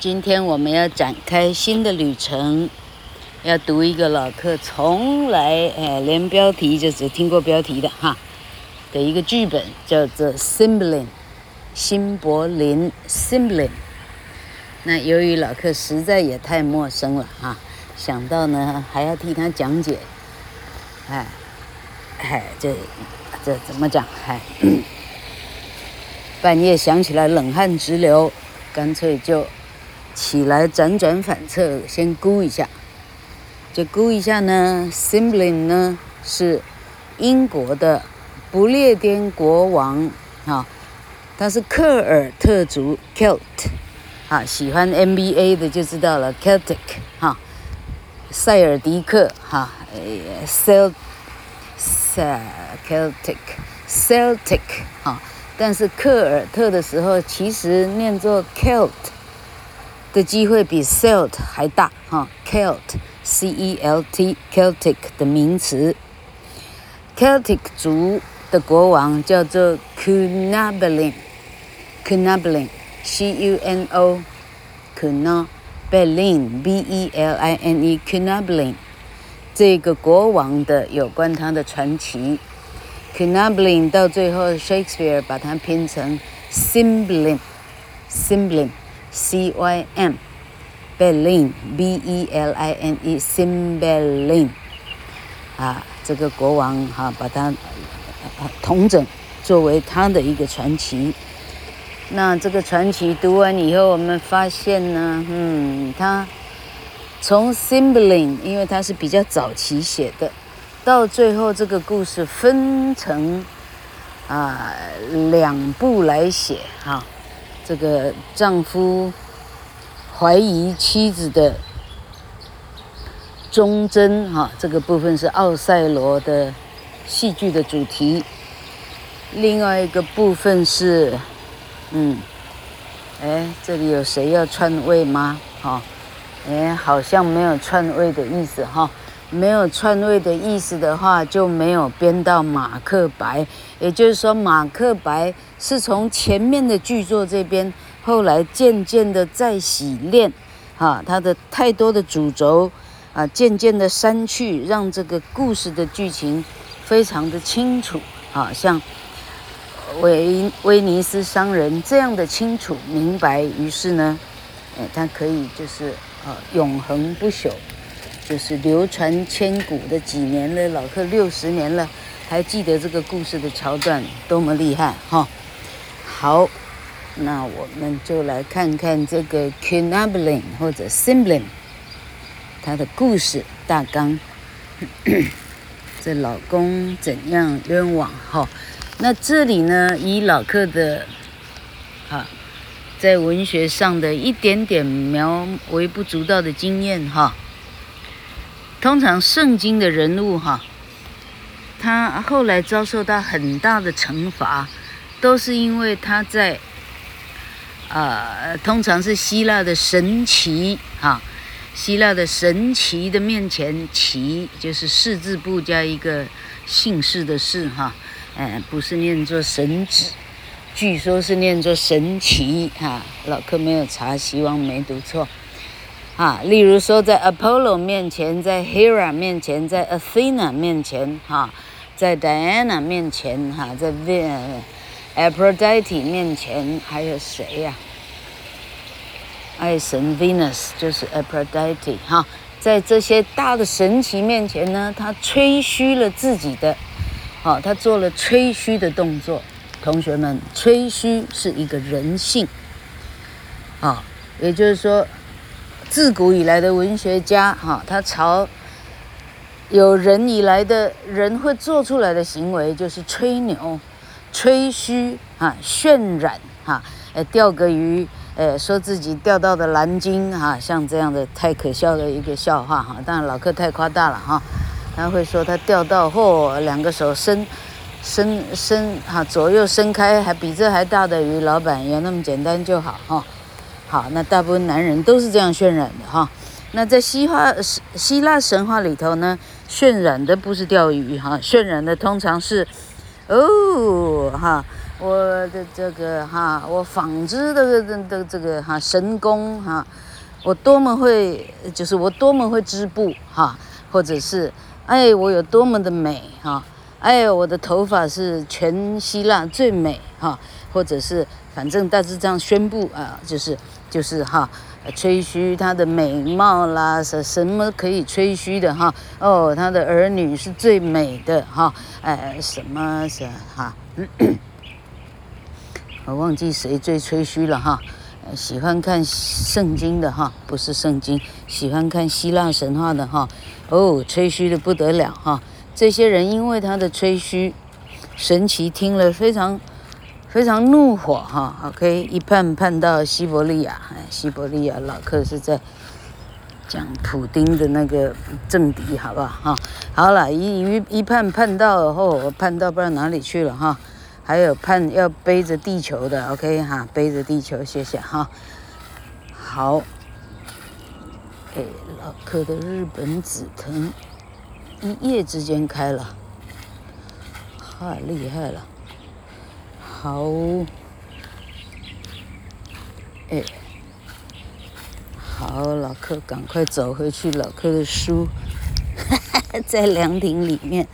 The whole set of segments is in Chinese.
今天我们要展开新的旅程，要读一个老客从来哎连标题就只听过标题的哈的一个剧本，叫做《Cymbeline》，辛柏林 Simblin。那由于老客实在也太陌生了哈，想到呢还要替他讲解，哎哎这这怎么讲？哎，半夜想起来冷汗直流，干脆就。起来辗转反侧，先估一下，就估一下呢。Cymbeline 呢是英国的不列颠国王，啊，他是克尔特族 Celt，啊，喜欢 NBA 的就知道了 Celtic，哈，塞尔迪克，哈，Celt，塞 Celtic，Celtic，哈，但是克尔特的时候其实念作 Celt。的机会比 Celt 还大哈，Celt，C-E-L-T，Celtic 的名词，Celtic 族的国王叫做 Cunobeline，Cunobeline，C-U-N-O。Cuno Belin B E L I N E Cuno Belin，这个国王的有关他的传奇，Cuno Belin 到最后 Shakespeare 把它拼成 Cymbeline，Cymbeline。C Y M，Berlin，B E L I N E Cymbeline 啊，这个国王哈、啊，把它统整作为他的一个传奇。那这个传奇读完以后，我们发现呢，嗯，他从 Sime Berlin，因为他是比较早期写的，到最后这个故事分成啊两部来写哈。啊这个丈夫怀疑妻子的忠贞，哈，这个部分是奥赛罗的戏剧的主题。另外一个部分是，嗯，哎，这里有谁要篡位吗？哈，哎，好像没有篡位的意思，哈。没有篡位的意思的话，就没有编到马克白。也就是说，马克白是从前面的剧作这边，后来渐渐的再洗练，哈，他的太多的主轴啊，渐渐的删去，让这个故事的剧情非常的清楚，啊，像威威尼斯商人这样的清楚明白。于是呢，哎，他可以就是啊，永恒不朽。就是流传千古的几年了，老客六十年了，还记得这个故事的桥段，多么厉害哈！好，那我们就来看看这个 Cunobeline 或者 Simblin，他的故事大纲。这老公怎样冤枉哈？那这里呢，以老客的啊，在文学上的一点点描微不足道的经验哈。通常圣经的人物哈，他后来遭受到很大的惩罚，都是因为他在，呃，通常是希腊的神奇哈，希腊的神奇的面前，只就是四字部加一个姓氏的氏哈，哎，不是念作神子，据说是念作神奇哈，老客没有查，希望没读错。啊，例如说，在 Apollo 面前，在 Hera 面前，在 Athena 面前，哈，在 Diana 面前，哈，在 Aphrodite 面前，还有谁呀？爱神 Venus 就是 Aphrodite，哈，在这些大的神祇面前呢，他吹嘘了自己的，好，他做了吹嘘的动作。同学们，吹嘘是一个人性，啊，也就是说。自古以来的文学家，哈，他朝有人以来的人会做出来的行为，就是吹牛、吹嘘啊、渲染哈，呃，钓个鱼，呃，说自己钓到的蓝鲸哈，像这样的太可笑的一个笑话哈。当然老客太夸大了哈，他会说他钓到嚯，两个手伸伸伸哈，左右伸开，还比这还大的鱼，老板有那么简单就好哈。好，那大部分男人都是这样渲染的哈。那在希腊希腊神话里头呢，渲染的不是钓鱼哈，渲染的通常是，哦哈，我的这个哈，我纺织的的的这个哈神功哈，我多么会，就是我多么会织布哈，或者是哎，我有多么的美哈，哎，我的头发是全希腊最美哈，或者是反正大致这样宣布啊，就是就是哈，吹嘘她的美貌啦，什什么可以吹嘘的哈？哦，她的儿女是最美的哈，哎，什么是哈？我忘记谁最吹嘘了哈，喜欢看圣经的哈，不是圣经，喜欢看希腊神话的哈，哦，吹嘘的不得了哈。这些人因为他的吹嘘，神奇听了非常非常怒火哈。OK，一判判到西伯利亚，哎西伯利亚老克是在讲普丁的那个政敌，好不好哈？好了，一一一判判到后，我判到不知道哪里去了哈。还有判要背着地球的，OK 哈，背着地球，谢谢哈。好，哎，老克的日本紫藤一夜之间开了，太厉害了。好，哎，好，老克赶快走回去，老克的书 在凉亭里面。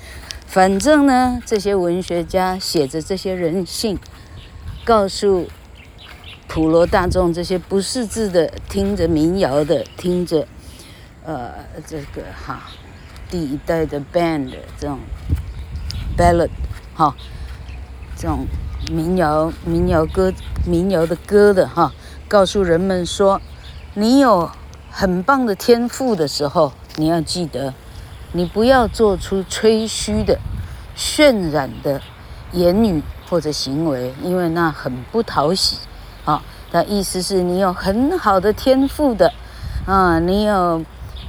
反正呢，这些文学家写着这些人性，告诉普罗大众这些不识字的，听着民谣的，听着，呃，这个哈，第一代的 band 这种 ballad 哈，这种民谣民谣歌民谣的歌的哈，告诉人们说，你有很棒的天赋的时候，你要记得。你不要做出吹嘘的、渲染的言语或者行为，因为那很不讨喜。啊，他意思是你有很好的天赋的，啊，你有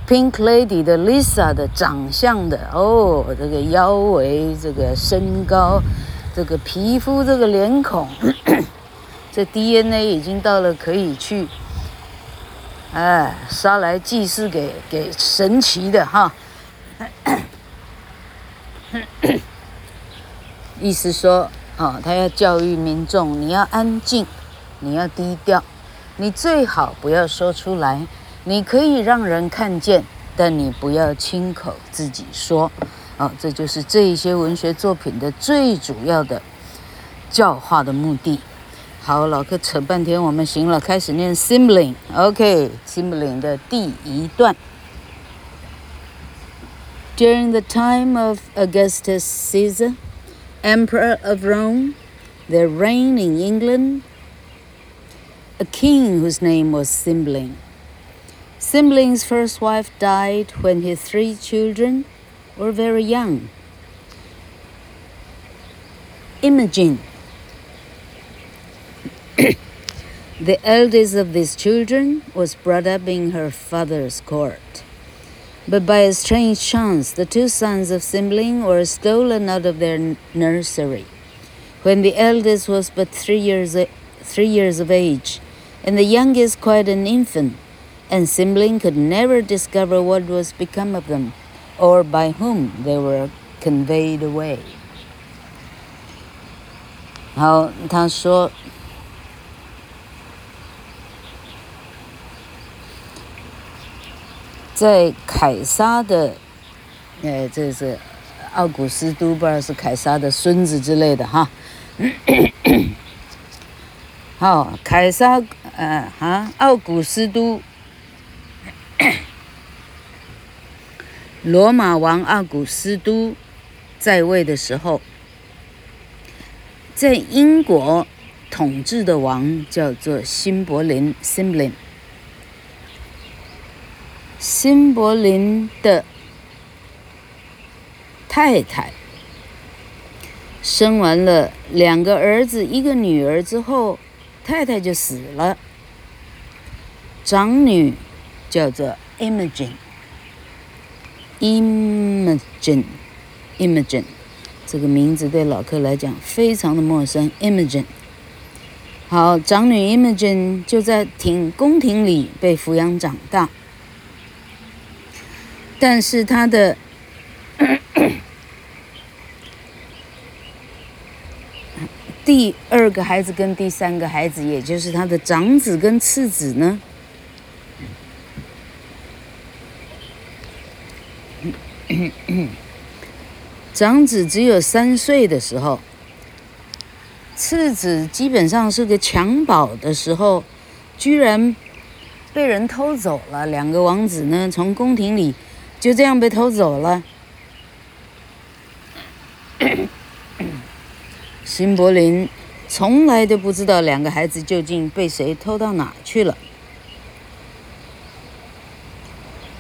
Pink Lady 的 Lisa 的长相的，哦，这个腰围、这个身高、这个皮肤、这个脸孔，这 DNA 已经到了可以去，哎，杀来祭祀给给神奇的哈。意思说，啊，他要教育民众，你要安静，你要低调，你最好不要说出来。你可以让人看见，但你不要亲口自己说。啊，这就是这一些文学作品的最主要的教化的目的。好，老克扯半天，我们行了，开始念 Cymbeline。OK，Cymbeline 的第一段。During the time of Augustus Caesar, Emperor of Rome, there reigned in England a king whose name was Cymbeline. Cymbeline's first wife died when his three children were very young. Imogen, the eldest of these children, was brought up in her father's court. But by a strange chance, the two sons of Cymbeline were stolen out of their nursery. When the eldest was but three years, three years of age, and the youngest quite an infant, and Cymbeline could never discover what was become of them, or by whom they were conveyed away. 好，他说。在凯撒的，呃，这是奥古斯都，不知道是凯撒的孙子之类的哈。好，凯撒，呃，哈，奥古斯都，罗马王奥古斯都在位的时候，在英国统治的王叫做辛柏林 （Cymbeline）。辛柏林的太太生完了两个儿子，一个女儿之后，太太就死了。长女叫做 Imogen Imogen，Imogen，这个名字对老客来讲非常的陌生。Imogen，好，长女 Imogen 就在庭宫廷里被抚养长大。但是他的第二个孩子跟第三个孩子，也就是他的长子跟次子呢？长子只有三岁的时候，次子基本上是个襁褓的时候，居然被人偷走了。两个王子呢，从宫廷里就这样被偷走了。辛柏林从来都不知道两个孩子究竟被谁偷到哪去了。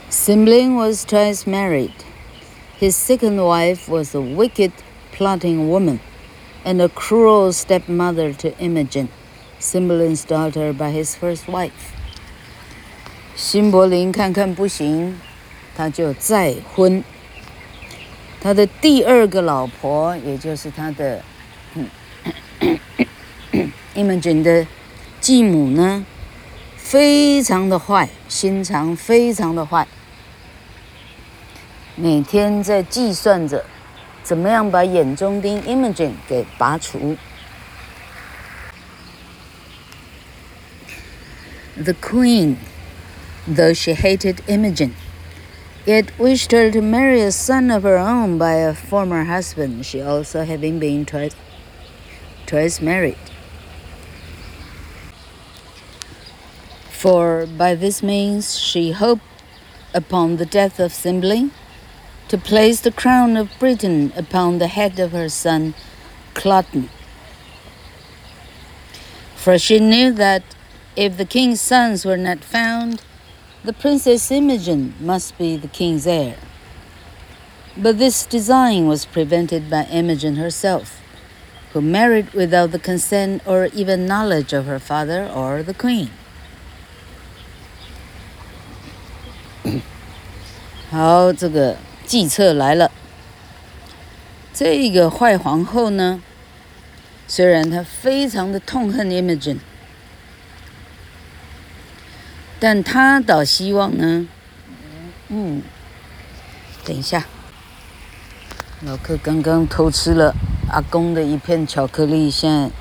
Simbelin was twice married. His second wife was a wicked, plotting woman, and a cruel stepmother to Imogen, Cymbeline's daughter by his first wife. 辛柏林看看不行，他就再婚。他的第二个老婆，也就是他的 Imogen 的继母呢，非常的坏，心肠非常的坏。 每天在计算着，怎么样把眼中钉 Imogen 给拔除。The queen, though she hated Imogen, yet wished her to marry a son of her own by a former husband, she also having been twice, twice married. For by this means she hoped upon the death of Cymbeline, to place the crown of Britain upon the head of her son Cloten. For she knew that if the king's sons were not found, the Princess Imogen must be the king's heir. But this design was prevented by Imogen herself, who married without the consent or even knowledge of her father or the queen. 计策来了，这个坏皇后呢，虽然她非常的痛恨 Imogen，但她倒希望呢，嗯，等一下，老克刚刚偷吃了阿公的一片巧克力，现在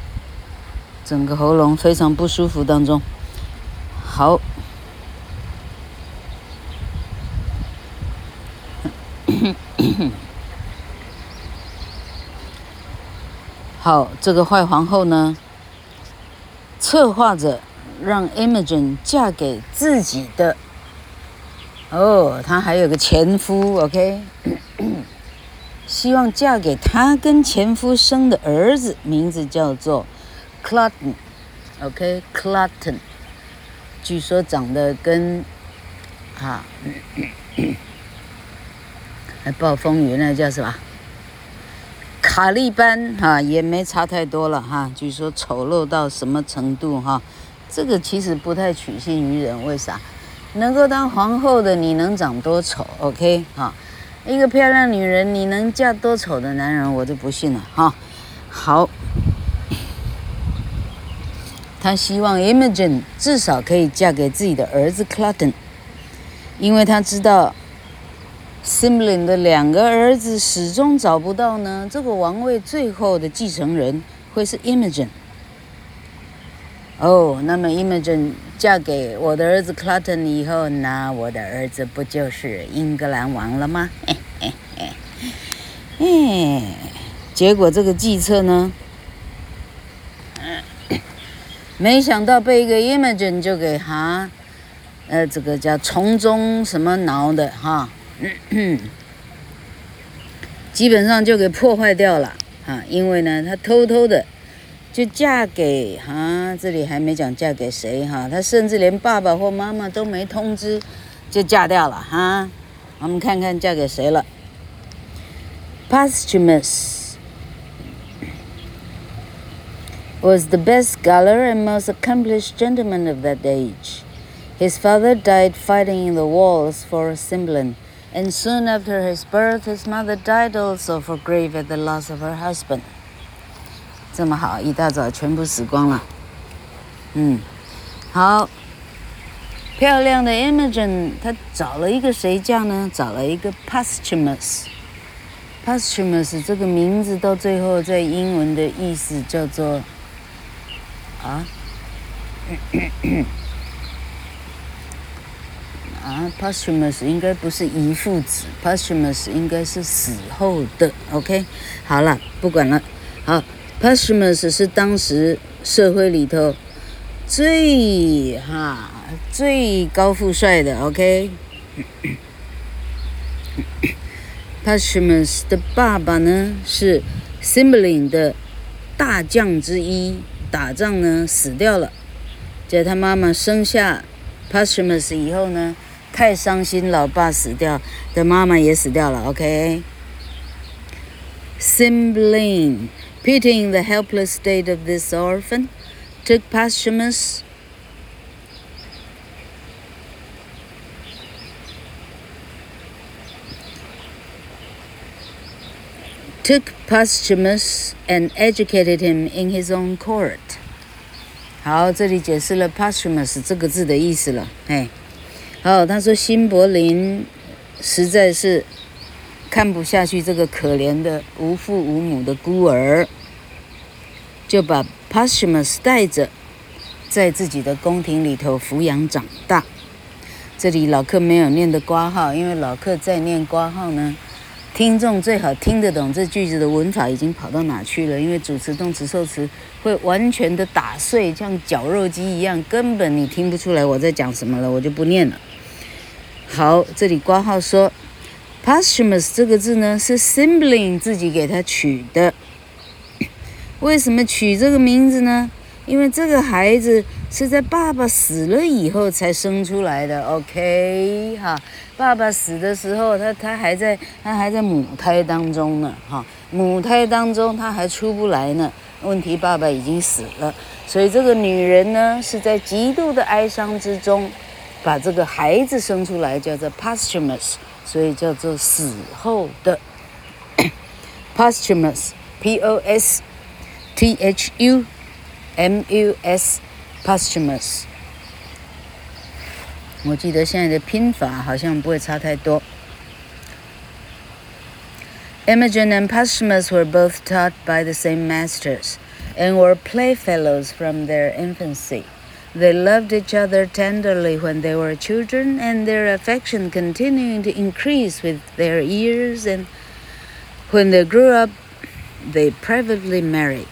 整个喉咙非常不舒服当中，好。好，这个坏皇后呢，策划着让 Imogen 嫁给自己的。哦，她还有个前夫，OK，希望嫁给她跟前夫生的儿子，名字叫做 Clutton，OK，Clutton，据说长得跟啊。暴风雨那叫什么？卡利班哈也没差太多了哈。据说丑陋到什么程度哈？这个其实不太取信于人。为啥？能够当皇后的你能长多丑？OK 哈？一个漂亮女人你能嫁多丑的男人？我就不信了哈。好，他希望 Imogen 至少可以嫁给自己的儿子 Cloten，因为他知道。Simlin 的两个儿子始终找不到呢，这个王位最后的继承人会是 Imogen。哦，那么 Imogen 嫁给我的儿子 Cloten 以后，那我的儿子不就是英格兰王了吗？嘿嘿嘿，嘿，结果这个计策呢，没想到被一个 Imogen 就给哈，呃，这个叫从中什么挠的哈。基本上就给破坏掉了啊！因为呢，她偷偷的就嫁给啊，这里还没讲嫁给谁哈，她甚至连爸爸或妈妈都没通知，就嫁掉了哈。我们看看嫁给谁了。Posthumus was the best scholar and most accomplished gentleman of that age. His father died fighting in the walls for Cymbeline. And soon after his birth, his mother died also for grief at the loss of her husband. 这么好，一大早全部死光了。嗯，好，漂亮的 Imogen，她找了一个谁嫁呢？找了一个 Posthumus。Posthumus 这个名字到最后在英文的意思叫做 啊。 啊，posthumous 应该不是遗腹子，posthumous 应该是死后的。OK，好了，不管了。好，posthumous 是当时社会里头最哈最高富帅的。OK，posthumous 的爸爸呢是 s i m b l i n g 的大将之一，打仗呢死掉了，在他妈妈生下 posthumous 以后呢。太伤心，老爸死掉，的妈妈也死掉了。OK。Cymbeline, pitying the helpless state of this orphan, took Posthumus took Posthumus and educated him in his own court。好，这里解释了 Posthumus 这个字的意思了。哎。 好，他说辛柏林实在是看不下去这个可怜的无父无母的孤儿，就把 Posthumus 带着，在自己的宫廷里头抚养长大。这里老客没有念的括号，因为老客在念括号呢，听众最好听得懂这句子的文法已经跑到哪去了，因为主词、动词、受词会完全的打碎，像绞肉机一样，根本你听不出来我在讲什么了，我就不念了。好，这里挂号说，posthumous 这个字呢是 Cymbeline 自己给他取的。为什么取这个名字呢？因为这个孩子是在爸爸死了以后才生出来的。OK，哈，爸爸死的时候，他他还在他还在母胎当中呢，哈，母胎当中他还出不来呢。问题爸爸已经死了，所以这个女人呢是在极度的哀伤之中。把这个孩子生出来叫做 posthumous，所以叫做死后的 posthumous，p o s t h u m u s posthumous。我记得现在的拼法好像不会差太多。Imogen and Posthumus were both taught by the same masters and were playfellows from their infancy. They loved each other tenderly when they were children, and their affection continuing to increase with their years. And when they grew up, they privately married.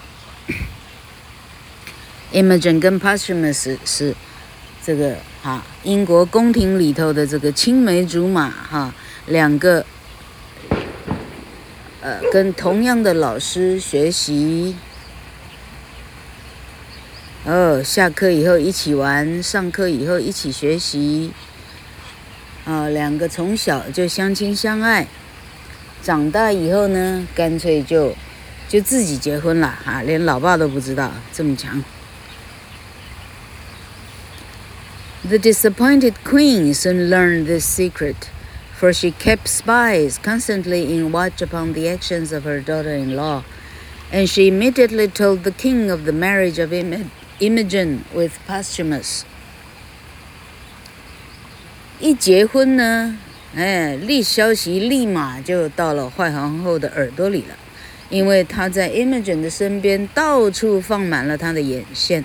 Imogen 跟 Posthumus 是这个哈英国宫廷里头的这个青梅竹马哈两个呃跟同样的老师学习。 哦，下课以后一起玩，上课以后一起学习。啊、哦，两个从小就相亲相爱，长大以后呢，干脆就就自己结婚了啊，连老爸都不知道，这么强。The disappointed queen soon learned this secret, for she kept spies constantly in watch upon the actions of her daughter-in-law, and she immediately told the king of the marriage of Im Imogen with Posthumus，一结婚呢，哎，立消息立马就到了坏皇后的耳朵里了，因为她在 Imogen 的身边到处放满了她的眼线，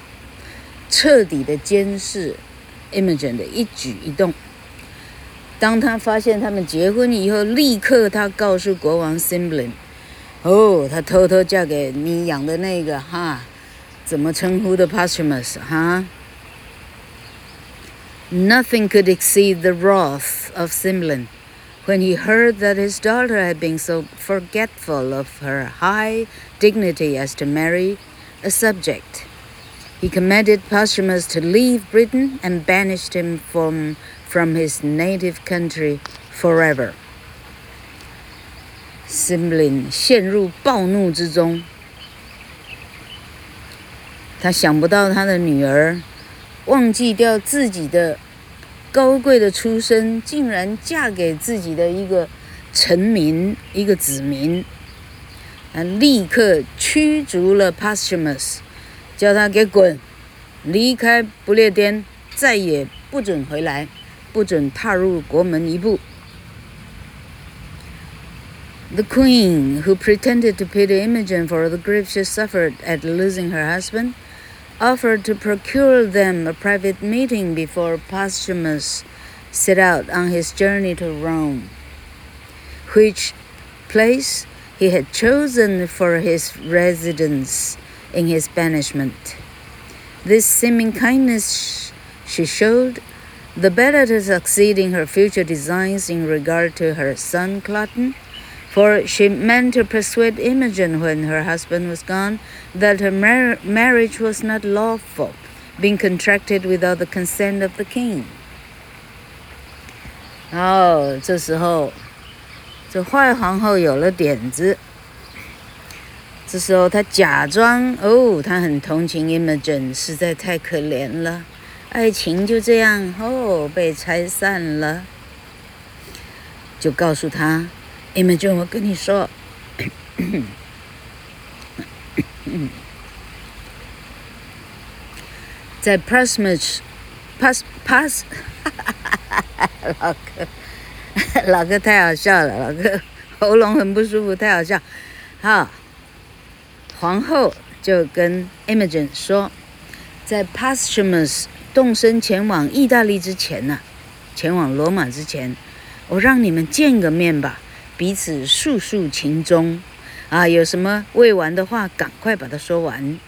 彻底的监视 Imogen 的一举一动。当她发现他们结婚以后，立刻她告诉国王 Simblin，哦，她偷偷嫁给你养的那个哈。怎么称呼的 Posthumus 哈？Nothing could exceed the wrath of Cymbeline when he heard that his daughter had been so forgetful of her high dignity as to marry a subject. He commanded Posthumus to leave Britain and banished him from, from his native country forever. Cymbeline 陷入暴怒之中。 他想不到他的女儿忘记掉自己的高贵的出身，竟然嫁给自己的一个臣民、一个子民，啊！立刻驱逐了 Posthumus，叫他给滚，离开不列颠，再也不准回来，不准踏入国门一步。The queen, who pretended to pity Imogen for the grief she suffered at losing her husband, offered to procure them a private meeting before Posthumus set out on his journey to Rome, which place he had chosen for his residence in his banishment. This seeming kindness she showed, the better to succeed in her future designs in regard to her son Cloten, for she meant to persuade Imogen when her husband was gone that her mar marriage was not lawful, being contracted without the consent of the king. 哦，这时候，这坏皇后有了点子。这时候，她假装哦，她很同情 Imogen，实在太可怜了。爱情就这样哦，被拆散了。就告诉她，Imogen，我跟你说，在 Posthumus，Pas，Pas，老哥，老哥太好笑了，老哥喉咙很不舒服，太好笑，好。皇后就跟 Imogen 说，在 Posthumus 动身前往意大利之前呢、前往罗马之前，我让你们见个面吧，彼此诉诉情衷，啊，有什么未完的话，赶快把它说完。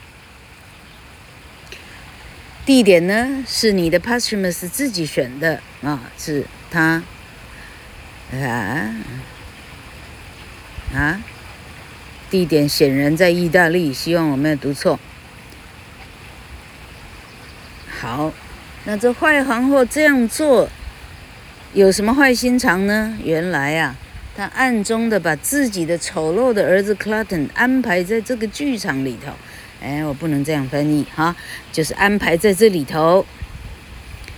地点呢，是你的 Posthumus 自己选的啊，是他，啊，啊。地点显然在意大利，希望我没有读错。好，那这坏皇后这样做有什么坏心肠呢？原来啊，他暗中的把自己的丑陋的儿子 Cloten 安排在这个剧场里头。哎，我不能这样翻译哈，就是安排在这里头，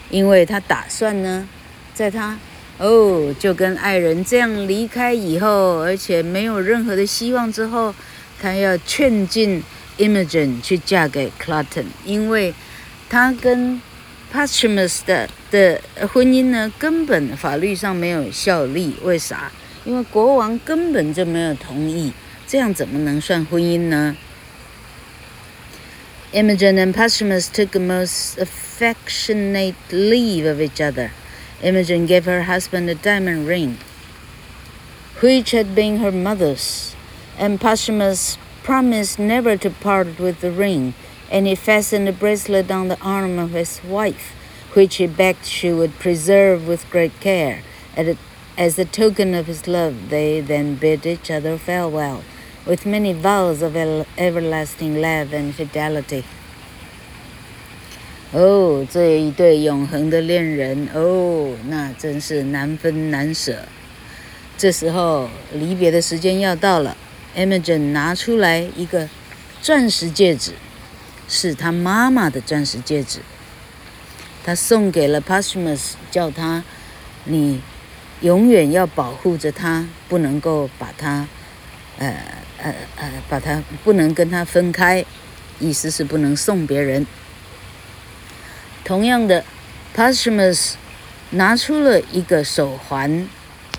因为他打算呢，在他。哦，就跟爱人这样离开以后，而且没有任何的希望之后，他要劝进 Imogen 去嫁给 Cloten，因为他跟 Posthumus 的的婚姻呢，根本法律上没有效力。为啥？因为国王根本就没有同意，这样怎么能算婚姻呢？Imogen and Posthumus took a most affectionate leave of each other. Imogen gave her husband a diamond ring, which had been her mother's, and Posthumus promised never to part with the ring, and he fastened a bracelet on the arm of his wife, which he begged she would preserve with great care. As a token of his love, they then bid each other farewell, with many vows of everlasting love and fidelity. 哦，这一对永恒的恋人哦，那真是难分难舍。这时候离别的时间要到了，Imogen 拿出来一个钻石戒指，是他妈妈的钻石戒指，他送给了 Posthumus，叫他你 永远要保护着他，不能够把他，呃呃呃，把他不能跟他分开，意思是不能送别人。同样的，Posthumus 拿出了一个手环，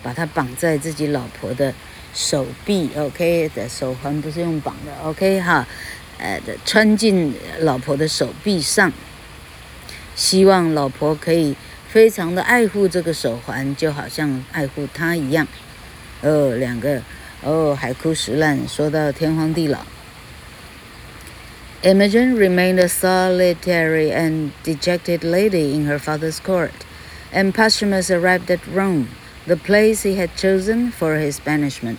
把它绑在自己老婆的手臂，OK 的手环不是用绑的，OK 哈，呃，穿进老婆的手臂上，希望老婆可以非常的爱护这个手环，就好像爱护他一样。哦，两个哦，海枯石烂，说到天荒地老。Imogen remained a solitary and dejected lady in her father's court, and Posthumus arrived at Rome, the place he had chosen for his banishment.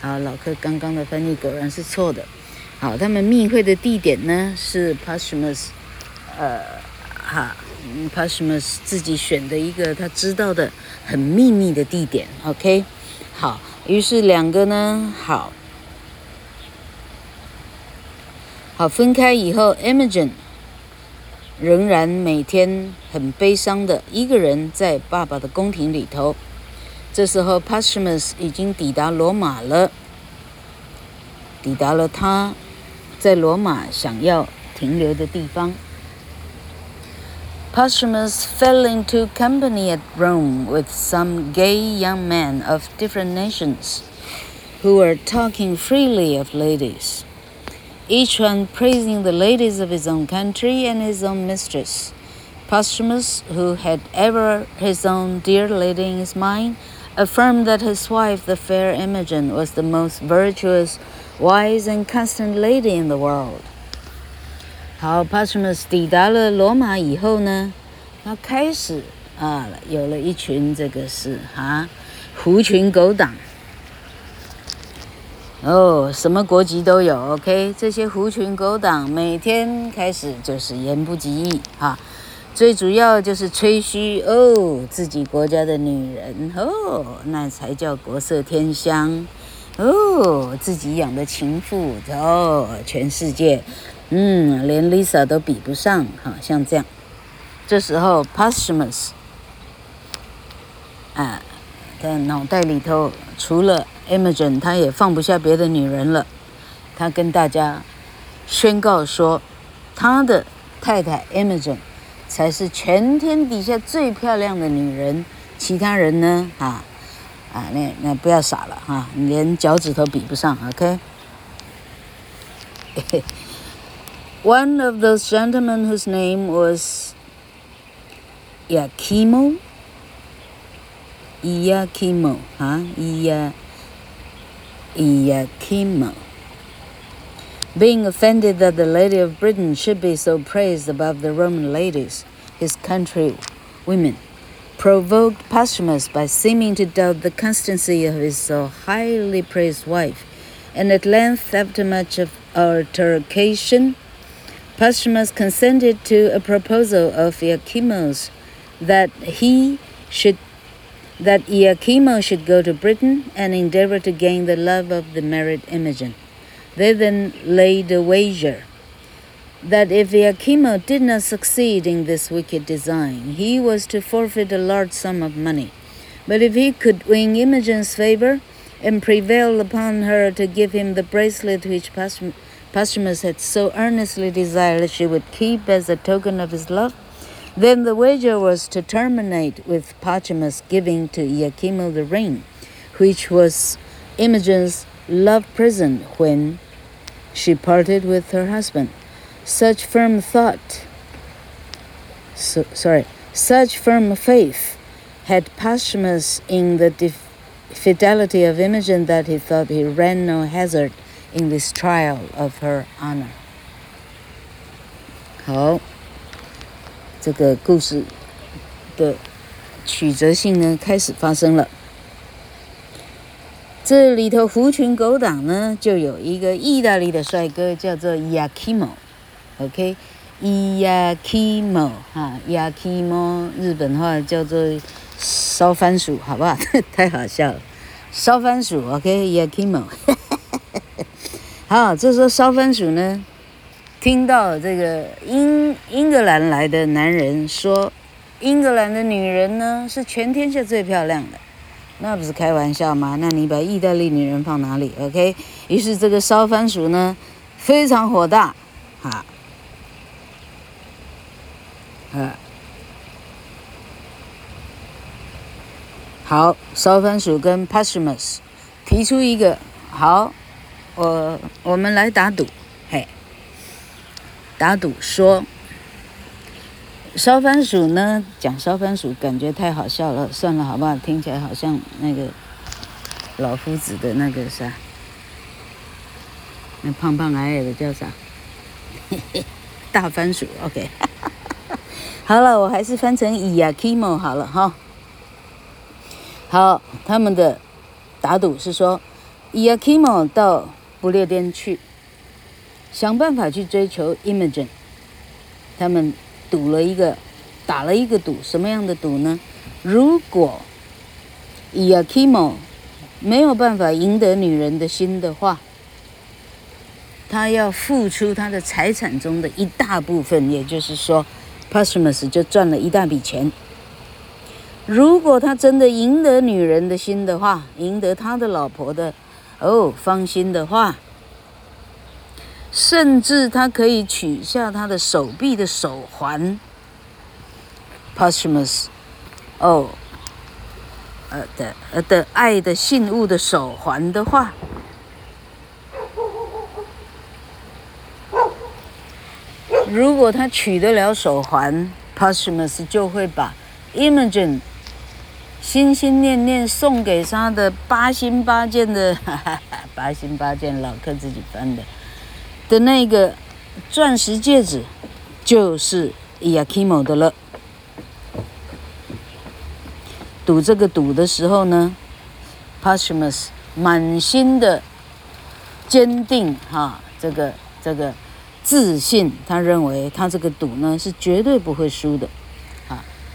好，老柯刚刚的翻译果然是错的。好，他们密会的地点呢是 Posthumus，呃，哈 Pashmus 自己选的一个他知道的很秘密的地点。OK，好，于是两个呢，好。好，分开以后，Imogen 仍然每天很悲伤的一个人在爸爸的宫廷里头。这时候，Pashmus 已经抵达罗马了，抵达了他在罗马想要停留的地方。Posthumus fell into company at Rome with some gay young men of different nations, who were talking freely of ladies. each one praising the ladies of his own country and his own mistress. Posthumus, who had ever his own dear lady in his mind, affirmed that his wife, the fair Imogen, was the most virtuous, wise, and constant lady in the world. 好，Posthumus 抵达了罗马以后呢，他开始啊，有了一群这个是啊，狐群狗党。哦，什么国籍都有，OK。这些狐群狗党每天开始就是言不及义哈，最主要就是吹嘘哦，自己国家的女人哦，那才叫国色天香哦，自己养的情妇哦，全世界嗯，连 Lisa 都比不上，哈，像这样。这时候 Posthumus 啊，在脑袋里头除了。Imogen，他也放不下别的女人了。他跟大家宣告说，他的太太 Imogen 才是全天底下最漂亮的女人。其他人呢？啊啊，那那不要傻了哈，连脚趾头比不上。OK。One of those gentlemen whose name was Yakimo. Yakimo, 啊，Iachimo。Iachimo. Being offended that the lady of Britain should be so praised above the Roman ladies, his country women, provoked Posthumus by seeming to doubt the constancy of his so highly praised wife, and at length, after much of altercation, Posthumus consented to a proposal of Iachimo's that he should that Iachimo should go to Britain and endeavor to gain the love of the married Imogen. They then laid a wager that if Iachimo did not succeed in this wicked design, he was to forfeit a large sum of money. But if he could win Imogen's favor and prevail upon her to give him the bracelet which Posthumus had so earnestly desired she would keep as a token of his love, then the wager was to terminate with Posthumus giving to Iachimo the ring, which was Imogen's love present when she parted with her husband. Such firm thought, so, sorry, such firm faith had Posthumus in the fidelity of Imogen that he thought he ran no hazard in this trial of her honor. 好。这个故事的曲折性呢，开始发生了。这里头狐群狗党呢，就有一个意大利的帅哥，叫做 Iachimo，OK，Iachimo 哈，Iachimo 日本话叫做烧番薯，好不好？太好笑了，烧番薯，OK，Iachimo。好，这时候烧番薯呢。听到这个英英格兰来的男人说，英格兰的女人呢是全天下最漂亮的，那不是开玩笑吗？那你把意大利女人放哪里？OK？于是这个烧番薯呢非常火大，哈，啊，好，烧番薯跟 Pashmus 提出一个好，我我们来打赌。嘿打赌说，烧番薯呢？讲烧番薯感觉太好笑了，算了，好不好？听起来好像那个老夫子的那个啥，那胖胖矮矮的叫啥？大番薯。OK，好了，我还是翻成 Iachimo 好了哈。好，他们的打赌是说，Iachimo 到不列颠去。想办法去追求 Imogen，他们赌了一个，打了一个赌，什么样的赌呢？如果 Iachimo 没有办法赢得女人的心的话，他要付出他的财产中的一大部分，也就是说，Posthumus 就赚了一大笔钱。如果他真的赢得女人的心的话，赢得他的老婆的哦放心的话。甚至他可以取下他的手臂的手环，Posthumus，哦，呃的呃的爱的信物的手环的话，如果他取得了手环，Posthumus 就会把 Imogen 心心念念送给他的八星八箭的，哈哈哈，八星八箭老客自己翻的的那个钻石戒指，就是 Iachimo 的了。赌这个赌的时候呢，Posthumus 满心的坚定哈，这个这个自信，他认为他这个赌呢是绝对不会输的，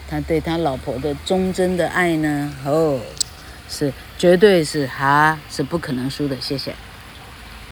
他对他老婆的忠贞的爱呢，哦，是绝对是哈是不可能输的，谢谢。